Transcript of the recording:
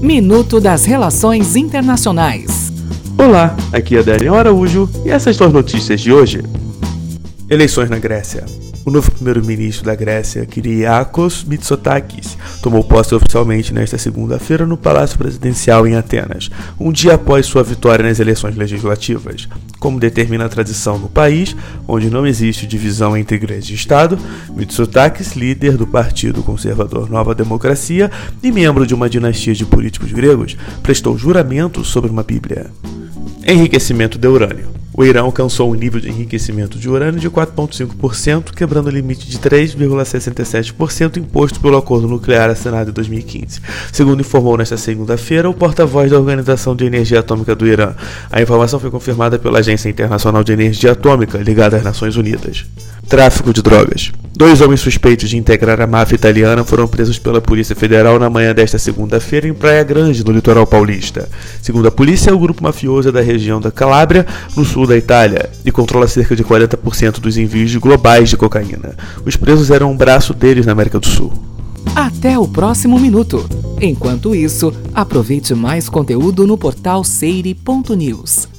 Minuto das Relações Internacionais. Olá, aqui é Daniel Araújo e essas são as notícias de hoje. Eleições na Grécia. O novo primeiro-ministro da Grécia, Kyriakos Mitsotakis, tomou posse oficialmente nesta segunda-feira no Palácio Presidencial em Atenas, um dia após sua vitória nas eleições legislativas. Como determina a tradição no país, onde não existe divisão entre igreja e Estado, Mitsotakis, líder do Partido Conservador Nova Democracia e membro de uma dinastia de políticos gregos, prestou juramento sobre uma Bíblia. Enriquecimento de urânio. O Irã alcançou um nível de enriquecimento de urânio de 4,5%, quebrando o limite de 3,67% imposto pelo acordo nuclear assinado em 2015. Segundo informou nesta segunda-feira o porta-voz da Organização de Energia Atômica do Irã. A informação foi confirmada pela Agência Internacional de Energia Atômica, ligada às Nações Unidas. Tráfico de drogas. Dois homens suspeitos de integrar a máfia italiana foram presos pela Polícia Federal na manhã desta segunda-feira em Praia Grande, no litoral paulista. Segundo a polícia, o grupo mafioso é da região da Calábria, no sul da Itália, e controla cerca de 40% dos envios globais de cocaína. Os presos eram um braço deles na América do Sul. Até o próximo minuto. Enquanto isso, aproveite mais conteúdo no portal seire.news.